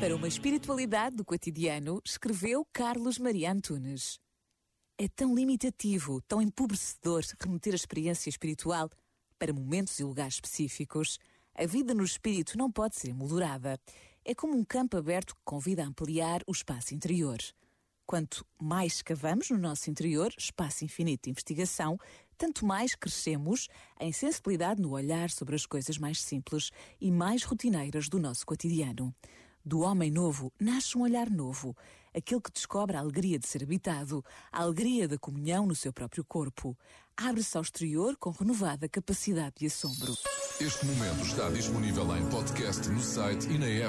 Para uma espiritualidade do cotidiano, escreveu Carlos Maria Antunes. É tão limitativo, tão empobrecedor remeter a experiência espiritual para momentos e lugares específicos. A vida no espírito não pode ser moldurada. É como um campo aberto que convida a ampliar o espaço interior. Quanto mais escavamos no nosso interior, espaço infinito de investigação, tanto mais crescemos em sensibilidade no olhar sobre as coisas mais simples e mais rotineiras do nosso cotidiano. Do homem novo nasce um olhar novo, aquele que descobre a alegria de ser habitado, a alegria da comunhão no seu próprio corpo. Abre-se ao exterior com renovada capacidade de assombro. Este momento está disponível em podcast no site e na app.